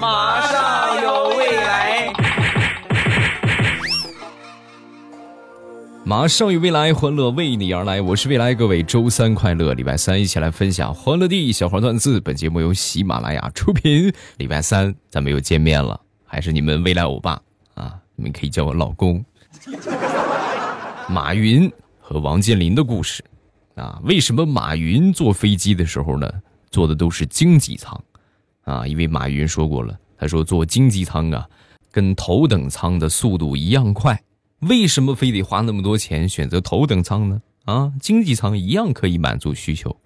马上有未来，马上有未来，欢乐为你而来。我是未来，各位周三快乐，礼拜三一起来分享欢乐地小黄段子。本节目由喜马拉雅出品。礼拜三咱们又见面了，还是你们未来欧巴啊？你们可以叫我老公。马云和王健林的故事啊？为什么马云坐飞机的时候呢，坐的都是经济舱？啊，因为马云说过了，他说坐经济舱啊，跟头等舱的速度一样快。为什么非得花那么多钱选择头等舱呢？啊，经济舱一样可以满足需求。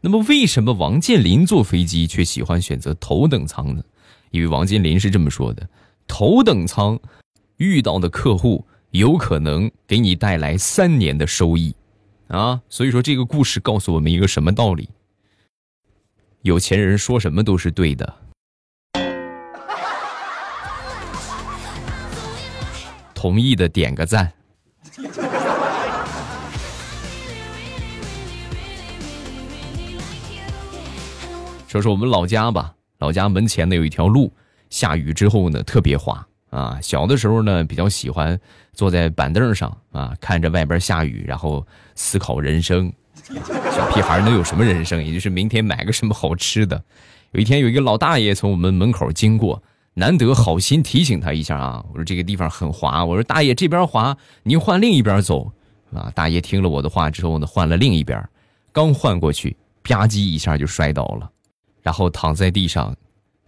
那么为什么王健林坐飞机却喜欢选择头等舱呢？因为王健林是这么说的：头等舱遇到的客户有可能给你带来三年的收益。啊，所以说这个故事告诉我们一个什么道理？有钱人说什么都是对的。同意的点个赞。说说我们老家吧，老家门前呢有一条路，下雨之后呢特别滑啊。小的时候呢比较喜欢坐在板凳上啊，看着外边下雨，然后思考人生。小屁孩能有什么人生？也就是明天买个什么好吃的。有一天，有一个老大爷从我们门口经过，难得好心提醒他一下啊。我说这个地方很滑，我说大爷这边滑，您换另一边走啊。大爷听了我的话之后呢，换了另一边，刚换过去，吧唧一下就摔倒了，然后躺在地上，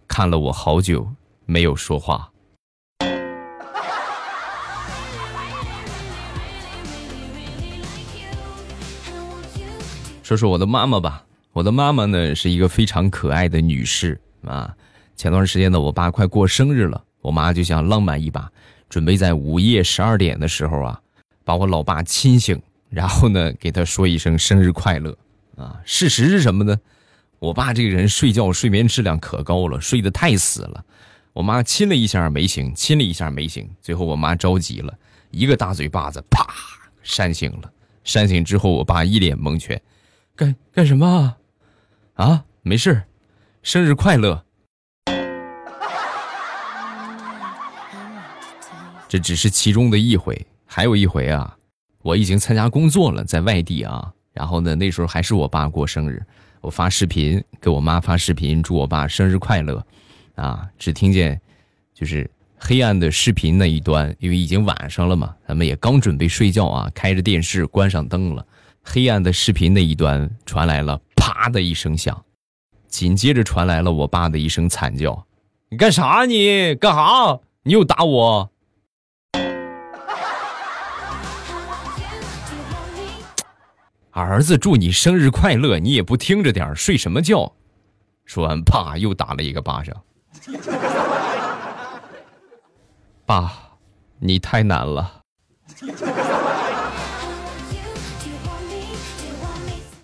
看了我好久，没有说话。说说我的妈妈吧，我的妈妈呢是一个非常可爱的女士啊。前段时间呢，我爸快过生日了，我妈就想浪漫一把，准备在午夜十二点的时候啊，把我老爸亲醒，然后呢给他说一声生日快乐啊。事实是什么呢？我爸这个人睡觉睡眠质量可高了，睡得太死了。我妈亲了一下没醒，亲了一下没醒，最后我妈着急了，一个大嘴巴子啪扇醒了。扇醒之后，我爸一脸蒙圈。干干什么？啊，啊没事，生日快乐。这只是其中的一回，还有一回啊，我已经参加工作了，在外地啊。然后呢，那时候还是我爸过生日，我发视频给我妈发视频，祝我爸生日快乐。啊，只听见就是黑暗的视频那一端，因为已经晚上了嘛，咱们也刚准备睡觉啊，开着电视，关上灯了。黑暗的视频那一端传来了“啪”的一声响，紧接着传来了我爸的一声惨叫：“你干啥？你干啥？你又打我！”儿子祝你生日快乐，你也不听着点睡什么觉？说完，啪，又打了一个巴掌。爸，你太难了。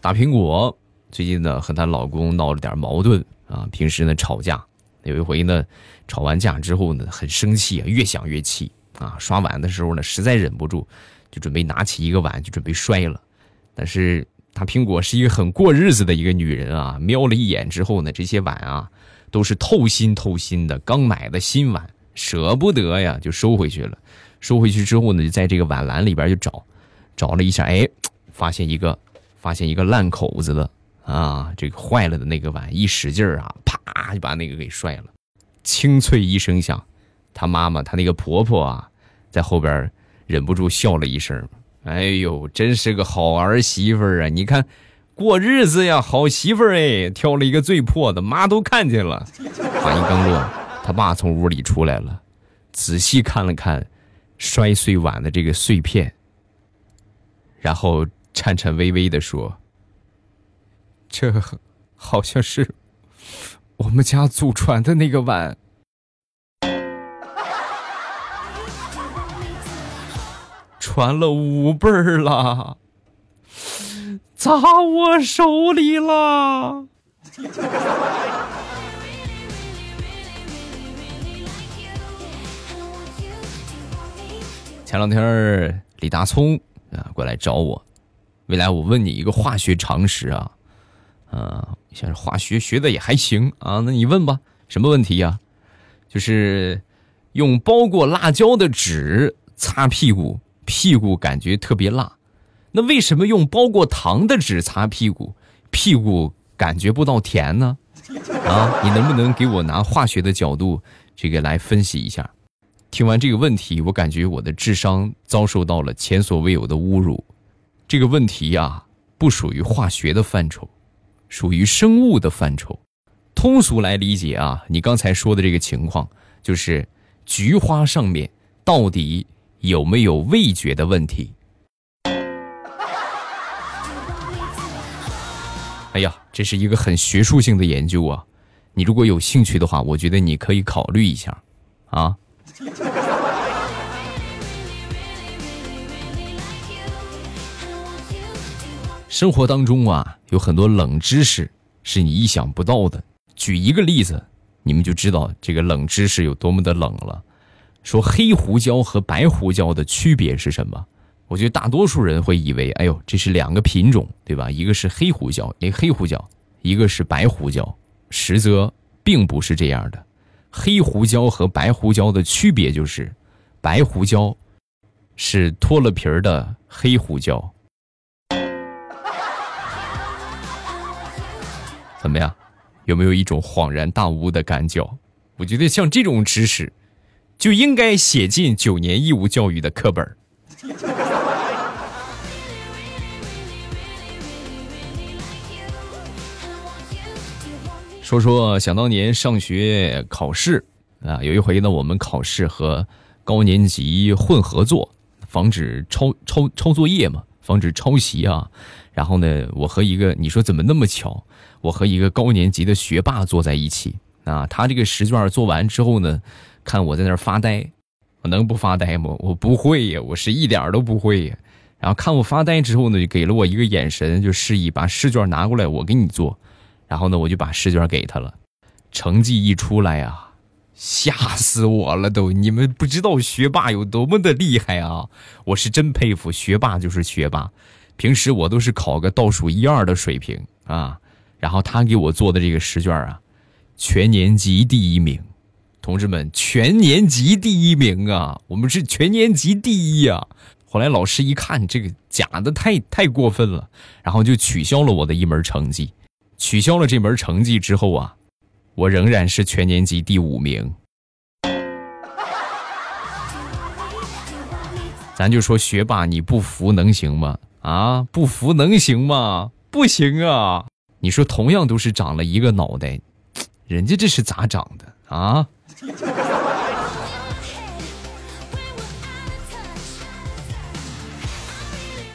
大苹果最近呢和她老公闹了点矛盾啊，平时呢吵架，有一回呢吵完架之后呢很生气啊，越想越气啊，刷碗的时候呢实在忍不住，就准备拿起一个碗就准备摔了，但是大苹果是一个很过日子的一个女人啊，瞄了一眼之后呢，这些碗啊都是透心透心的，刚买的新碗，舍不得呀，就收回去了。收回去之后呢，就在这个碗篮里边就找，找了一下，哎，发现一个。发现一个烂口子的啊，这个坏了的那个碗，一使劲儿啊，啪就把那个给摔了，清脆一声响。他妈妈，他那个婆婆啊，在后边忍不住笑了一声：“哎呦，真是个好儿媳妇儿啊！你看，过日子呀，好媳妇儿哎，挑了一个最破的，妈都看见了。”话音刚落，他爸从屋里出来了，仔细看了看摔碎碗的这个碎片，然后。颤颤巍巍的说：“这好像是我们家祖传的那个碗，传了五辈儿了，砸我手里了。”前两天李大聪啊过来找我。未来，我问你一个化学常识啊，啊，像是化学学的也还行啊，那你问吧，什么问题呀？就是用包过辣椒的纸擦屁股，屁股感觉特别辣。那为什么用包过糖的纸擦屁股，屁股感觉不到甜呢？啊，你能不能给我拿化学的角度这个来分析一下？听完这个问题，我感觉我的智商遭受到了前所未有的侮辱。这个问题呀，不属于化学的范畴，属于生物的范畴。通俗来理解啊，你刚才说的这个情况，就是菊花上面到底有没有味觉的问题。哎呀，这是一个很学术性的研究啊！你如果有兴趣的话，我觉得你可以考虑一下，啊。生活当中啊，有很多冷知识是你意想不到的。举一个例子，你们就知道这个冷知识有多么的冷了。说黑胡椒和白胡椒的区别是什么？我觉得大多数人会以为，哎呦，这是两个品种，对吧？一个是黑胡椒，一个黑胡椒，一个是白胡椒，实则并不是这样的。黑胡椒和白胡椒的区别就是，白胡椒是脱了皮儿的黑胡椒。怎么样？有没有一种恍然大悟的感觉？我觉得像这种知识，就应该写进九年义务教育的课本说说想当年上学考试啊，有一回呢，我们考试和高年级混合作，防止抄抄抄作业嘛，防止抄袭啊。然后呢，我和一个你说怎么那么巧，我和一个高年级的学霸坐在一起啊。他这个试卷做完之后呢，看我在那儿发呆，我能不发呆吗？我不会呀，我是一点都不会呀。然后看我发呆之后呢，就给了我一个眼神，就示意把试卷拿过来，我给你做。然后呢，我就把试卷给他了，成绩一出来啊，吓死我了都！你们不知道学霸有多么的厉害啊！我是真佩服学霸，就是学霸。平时我都是考个倒数一二的水平啊，然后他给我做的这个试卷啊，全年级第一名，同志们，全年级第一名啊！我们是全年级第一啊！后来老师一看这个假的太太过分了，然后就取消了我的一门成绩。取消了这门成绩之后啊，我仍然是全年级第五名。咱就说学霸，你不服能行吗？啊，不服能行吗？不行啊！你说同样都是长了一个脑袋，人家这是咋长的啊？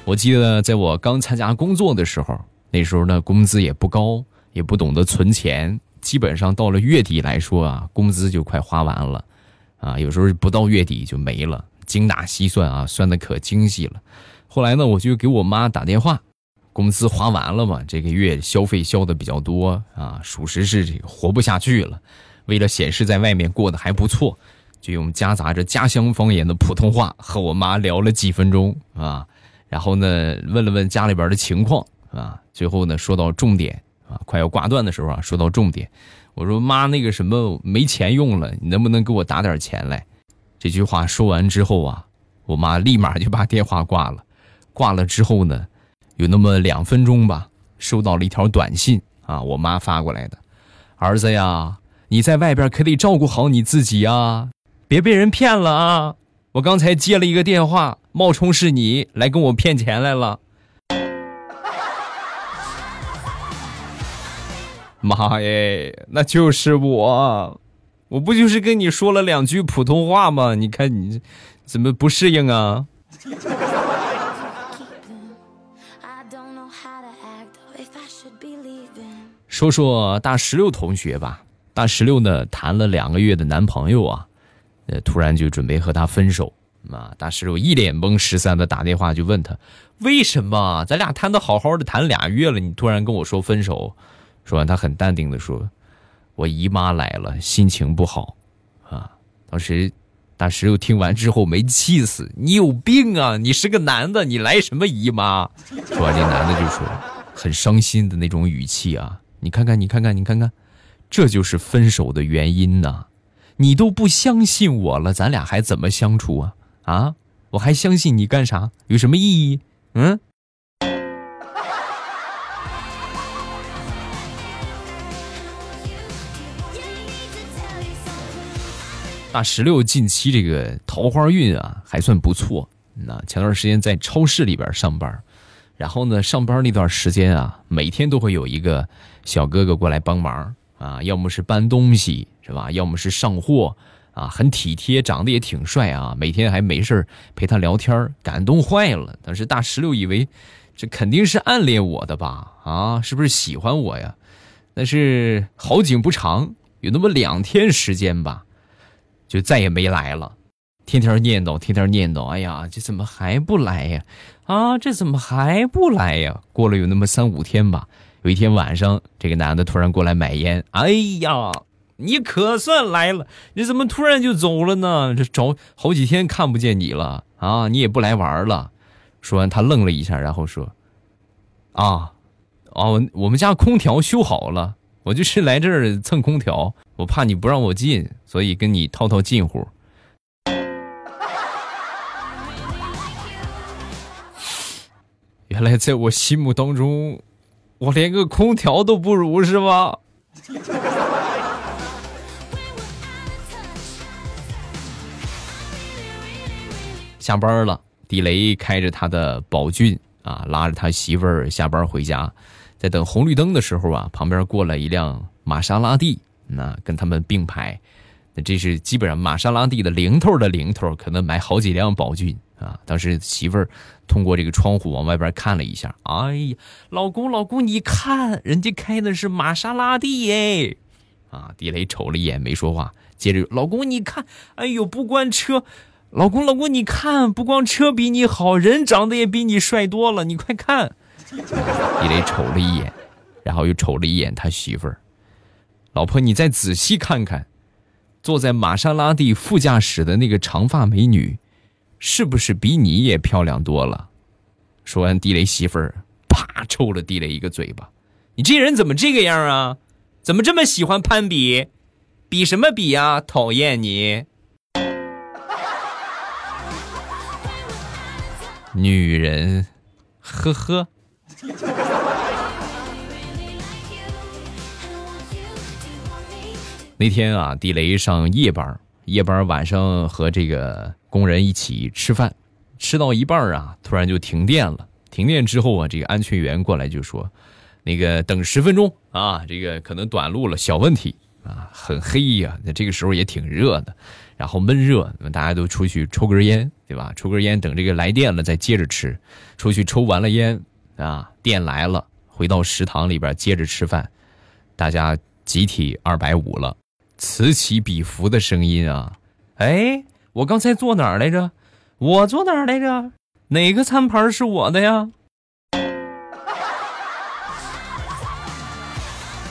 我记得在我刚参加工作的时候。那时候呢，工资也不高，也不懂得存钱，基本上到了月底来说啊，工资就快花完了，啊，有时候不到月底就没了，精打细算啊，算的可精细了。后来呢，我就给我妈打电话，工资花完了嘛，这个月消费消的比较多啊，属实是这个活不下去了。为了显示在外面过得还不错，就用夹杂着家乡方言的普通话和我妈聊了几分钟啊，然后呢，问了问家里边的情况。啊，最后呢，说到重点啊，快要挂断的时候啊，说到重点，我说妈，那个什么没钱用了，你能不能给我打点钱来？这句话说完之后啊，我妈立马就把电话挂了。挂了之后呢，有那么两分钟吧，收到了一条短信啊，我妈发过来的，儿子呀，你在外边可得照顾好你自己啊，别被人骗了啊！我刚才接了一个电话，冒充是你来跟我骗钱来了。妈耶，那就是我，我不就是跟你说了两句普通话吗？你看你怎么不适应啊？说说大石榴同学吧，大石榴呢谈了两个月的男朋友啊，呃，突然就准备和他分手啊。大石榴一脸懵，十三的打电话就问他，为什么咱俩谈的好好的，谈俩月了，你突然跟我说分手？说完，他很淡定的说：“我姨妈来了，心情不好，啊。”当时大石榴听完之后没气死：“你有病啊！你是个男的，你来什么姨妈？”说完，这男的就说：“很伤心的那种语气啊，你看看，你看看，你看看，这就是分手的原因呐！你都不相信我了，咱俩还怎么相处啊？啊，我还相信你干啥？有什么意义？嗯？大石榴近期这个桃花运啊，还算不错。那前段时间在超市里边上班，然后呢，上班那段时间啊，每天都会有一个小哥哥过来帮忙啊，要么是搬东西是吧，要么是上货啊，很体贴，长得也挺帅啊，每天还没事陪他聊天，感动坏了。当时大石榴以为这肯定是暗恋我的吧？啊，是不是喜欢我呀？但是好景不长，有那么两天时间吧。就再也没来了，天天念叨，天天念叨。哎呀，这怎么还不来呀？啊，这怎么还不来呀？过了有那么三五天吧，有一天晚上，这个男的突然过来买烟。哎呀，你可算来了！你怎么突然就走了呢？这找好几天看不见你了啊！你也不来玩了。说完，他愣了一下，然后说：“啊，哦，我们家空调修好了。”我就是来这儿蹭空调，我怕你不让我进，所以跟你套套近乎。原来在我心目当中，我连个空调都不如，是吧？下班了，地雷开着他的宝骏啊，拉着他媳妇儿下班回家。在等红绿灯的时候啊，旁边过来一辆玛莎拉蒂，那跟他们并排，那这是基本上玛莎拉蒂的零头的零头，可能买好几辆宝骏啊。当时媳妇儿通过这个窗户往外边看了一下，哎呀，老公老公，你看人家开的是玛莎拉蒂哎，啊，地雷瞅了一眼没说话，接着老公你看，哎呦，不光车，老公老公你看，不光车比你好，人长得也比你帅多了，你快看。地雷瞅了一眼，然后又瞅了一眼他媳妇儿。老婆，你再仔细看看，坐在玛莎拉蒂副驾驶的那个长发美女，是不是比你也漂亮多了？说完，地雷媳妇儿啪抽了地雷一个嘴巴。你这人怎么这个样啊？怎么这么喜欢攀比？比什么比呀？讨厌你！女人，呵呵。那天啊，地雷上夜班，夜班晚上和这个工人一起吃饭，吃到一半啊，突然就停电了。停电之后啊，这个安全员过来就说：“那个等十分钟啊，这个可能短路了，小问题啊，很黑呀。那这个时候也挺热的，然后闷热，大家都出去抽根烟，对吧？抽根烟，等这个来电了再接着吃。出去抽完了烟。”啊，电来了，回到食堂里边接着吃饭，大家集体二百五了，此起彼伏的声音啊！哎，我刚才坐哪儿来着？我坐哪儿来着？哪个餐盘是我的呀？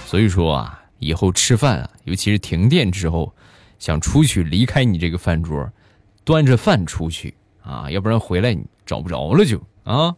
所以说啊，以后吃饭啊，尤其是停电之后，想出去离开你这个饭桌，端着饭出去啊，要不然回来你找不着了就啊。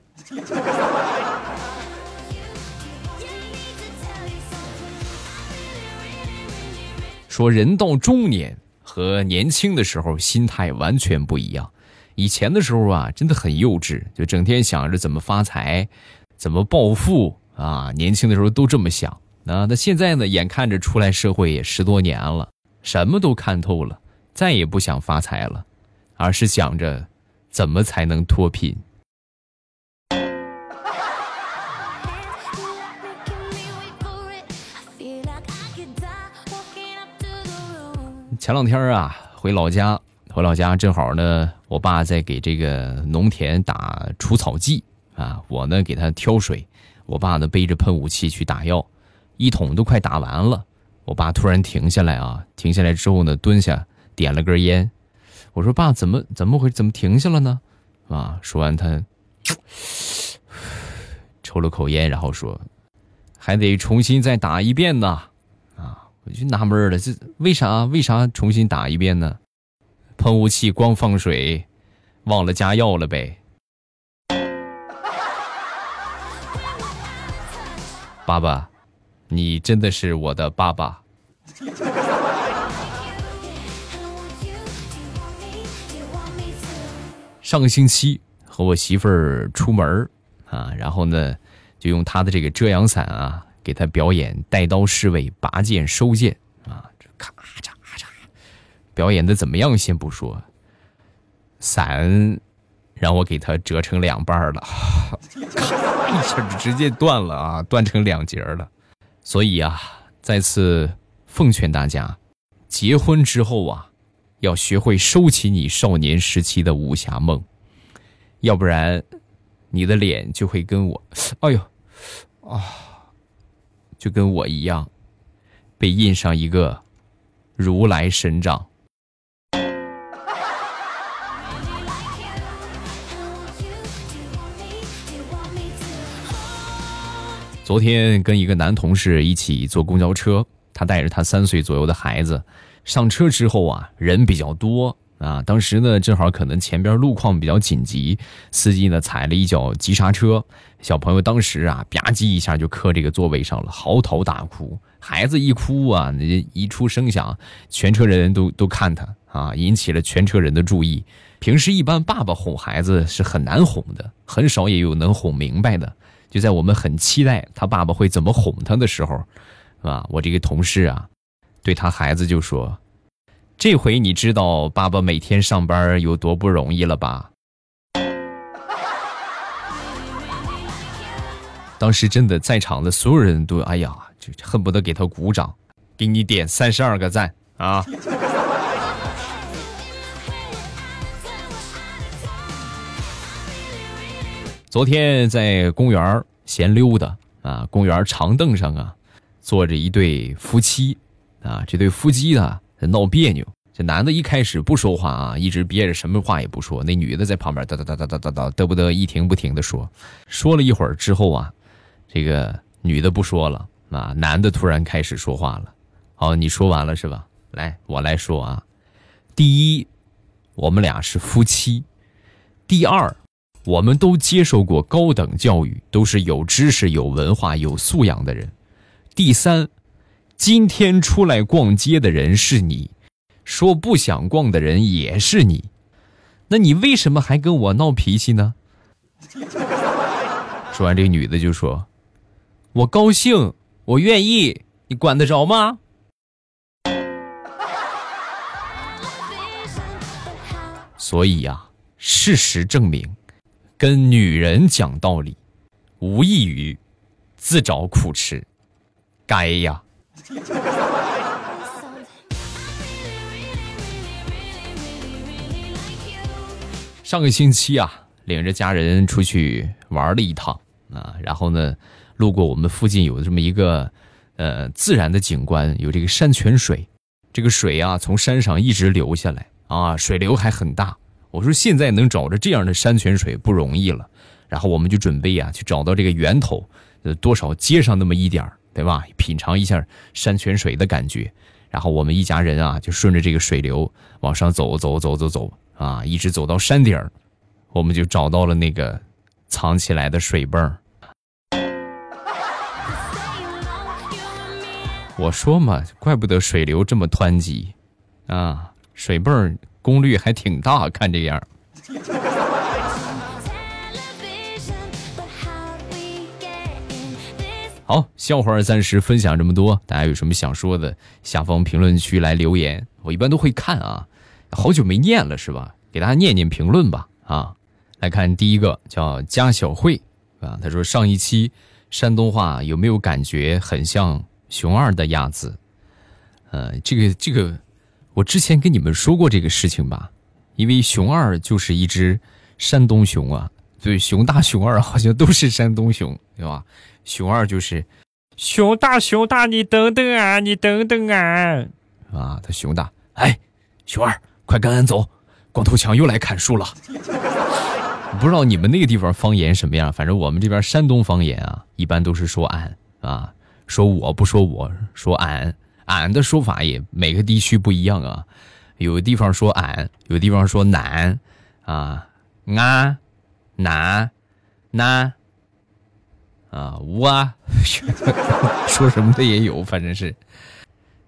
说人到中年和年轻的时候心态完全不一样。以前的时候啊，真的很幼稚，就整天想着怎么发财、怎么暴富啊。年轻的时候都这么想啊。那现在呢，眼看着出来社会也十多年了，什么都看透了，再也不想发财了，而是想着怎么才能脱贫。前两天啊，回老家，回老家正好呢，我爸在给这个农田打除草剂啊，我呢给他挑水，我爸呢背着喷雾器去打药，一桶都快打完了，我爸突然停下来啊，停下来之后呢，蹲下点了根烟，我说爸，怎么怎么回怎么停下了呢？啊，说完他抽了口烟，然后说，还得重新再打一遍呢。我就纳闷了，这为啥为啥重新打一遍呢？喷雾器光放水，忘了加药了呗。爸爸，你真的是我的爸爸。上个星期和我媳妇儿出门啊，然后呢，就用她的这个遮阳伞啊，给他表演带刀侍卫拔剑收剑啊，这咔嚓咔嚓，表演的怎么样？先不说，伞让我给他折成两半了，咔 一下直接断了啊，断成两截了。所以啊，再次奉劝大家，结婚之后啊。要学会收起你少年时期的武侠梦，要不然，你的脸就会跟我，哎呦，啊，就跟我一样，被印上一个如来神掌。昨天跟一个男同事一起坐公交车，他带着他三岁左右的孩子。上车之后啊，人比较多啊。当时呢，正好可能前边路况比较紧急，司机呢踩了一脚急刹车，小朋友当时啊吧唧一下就磕这个座位上了，嚎啕大哭。孩子一哭啊，那一出声响，全车人都都看他啊，引起了全车人的注意。平时一般爸爸哄孩子是很难哄的，很少也有能哄明白的。就在我们很期待他爸爸会怎么哄他的时候，啊，我这个同事啊。对他孩子就说：“这回你知道爸爸每天上班有多不容易了吧？”当时真的在场的所有人都哎呀，就恨不得给他鼓掌，给你点三十二个赞啊！昨天在公园闲溜达啊，公园长凳上啊，坐着一对夫妻。啊，这对夫妻啊闹别扭。这男的一开始不说话啊，一直憋着，什么话也不说。那女的在旁边哒哒哒哒哒哒哒嘚不嘚一停不停的说。说了一会儿之后啊，这个女的不说了啊，男的突然开始说话了。好，你说完了是吧？来，我来说啊。第一，我们俩是夫妻；第二，我们都接受过高等教育，都是有知识、有文化、有素养的人；第三。今天出来逛街的人是你，说不想逛的人也是你，那你为什么还跟我闹脾气呢？说完，这个女的就说：“我高兴，我愿意，你管得着吗？”所以呀，事实证明，跟女人讲道理，无异于自找苦吃，该呀。上个星期啊，领着家人出去玩了一趟啊，然后呢，路过我们附近有这么一个呃自然的景观，有这个山泉水，这个水啊从山上一直流下来啊，水流还很大。我说现在能找着这样的山泉水不容易了，然后我们就准备啊去找到这个源头，呃多少接上那么一点儿。对吧？品尝一下山泉水的感觉，然后我们一家人啊，就顺着这个水流往上走，走，走，走，走啊，一直走到山顶儿，我们就找到了那个藏起来的水泵。我说嘛，怪不得水流这么湍急啊，水泵功率还挺大，看这样。好，笑话暂时分享这么多，大家有什么想说的，下方评论区来留言，我一般都会看啊。好久没念了是吧？给大家念念评论吧啊。来看第一个叫加小慧啊，他说上一期山东话有没有感觉很像熊二的鸭子？呃，这个这个，我之前跟你们说过这个事情吧？因为熊二就是一只山东熊啊，对，熊大熊二好像都是山东熊，对吧？熊二就是熊大，熊大，你等等啊，你等等啊！啊，他熊大，哎，熊二，快跟俺走，光头强又来砍树了。不知道你们那个地方方言什么样，反正我们这边山东方言啊，一般都是说俺啊，说我不说我说俺，俺的说法也每个地区不一样啊，有的地方说俺，有的地方说南啊，俺，南，南。啊，无啊，说什么的也有，反正是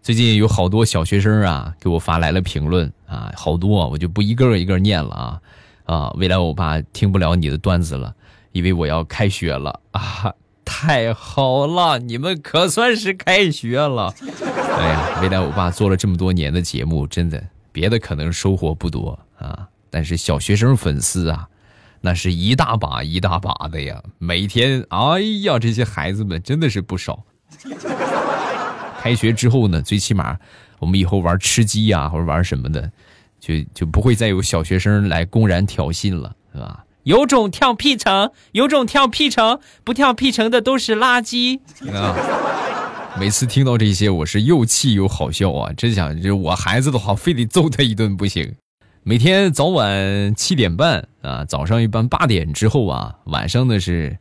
最近有好多小学生啊给我发来了评论啊，好多我就不一个一个念了啊。啊，未来欧巴听不了你的段子了，因为我要开学了啊！太好了，你们可算是开学了。哎呀，未来欧巴做了这么多年的节目，真的别的可能收获不多啊，但是小学生粉丝啊，那是一大把一大把的呀。每天，哎呀，这些孩子们真的是不少。开学之后呢，最起码我们以后玩吃鸡呀，或者玩什么的。就就不会再有小学生来公然挑衅了，是吧？有种跳 P 城，有种跳 P 城，不跳 P 城的都是垃圾啊！每次听到这些，我是又气又好笑啊！真想就我孩子的话，非得揍他一顿不行。每天早晚七点半啊，早上一般八点之后啊，晚上呢是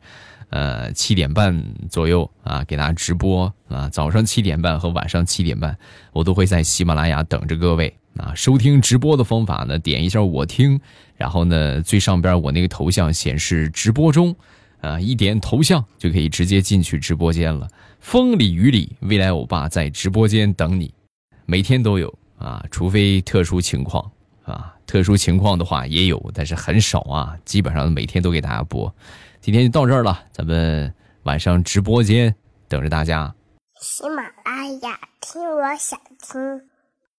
呃七点半左右啊，给大家直播啊。早上七点半和晚上七点半，我都会在喜马拉雅等着各位。啊，收听直播的方法呢，点一下我听，然后呢，最上边我那个头像显示直播中，啊，一点头像就可以直接进去直播间了。风里雨里，未来欧巴在直播间等你，每天都有啊，除非特殊情况啊，特殊情况的话也有，但是很少啊，基本上每天都给大家播。今天就到这儿了，咱们晚上直播间等着大家。喜马拉雅听，我想听。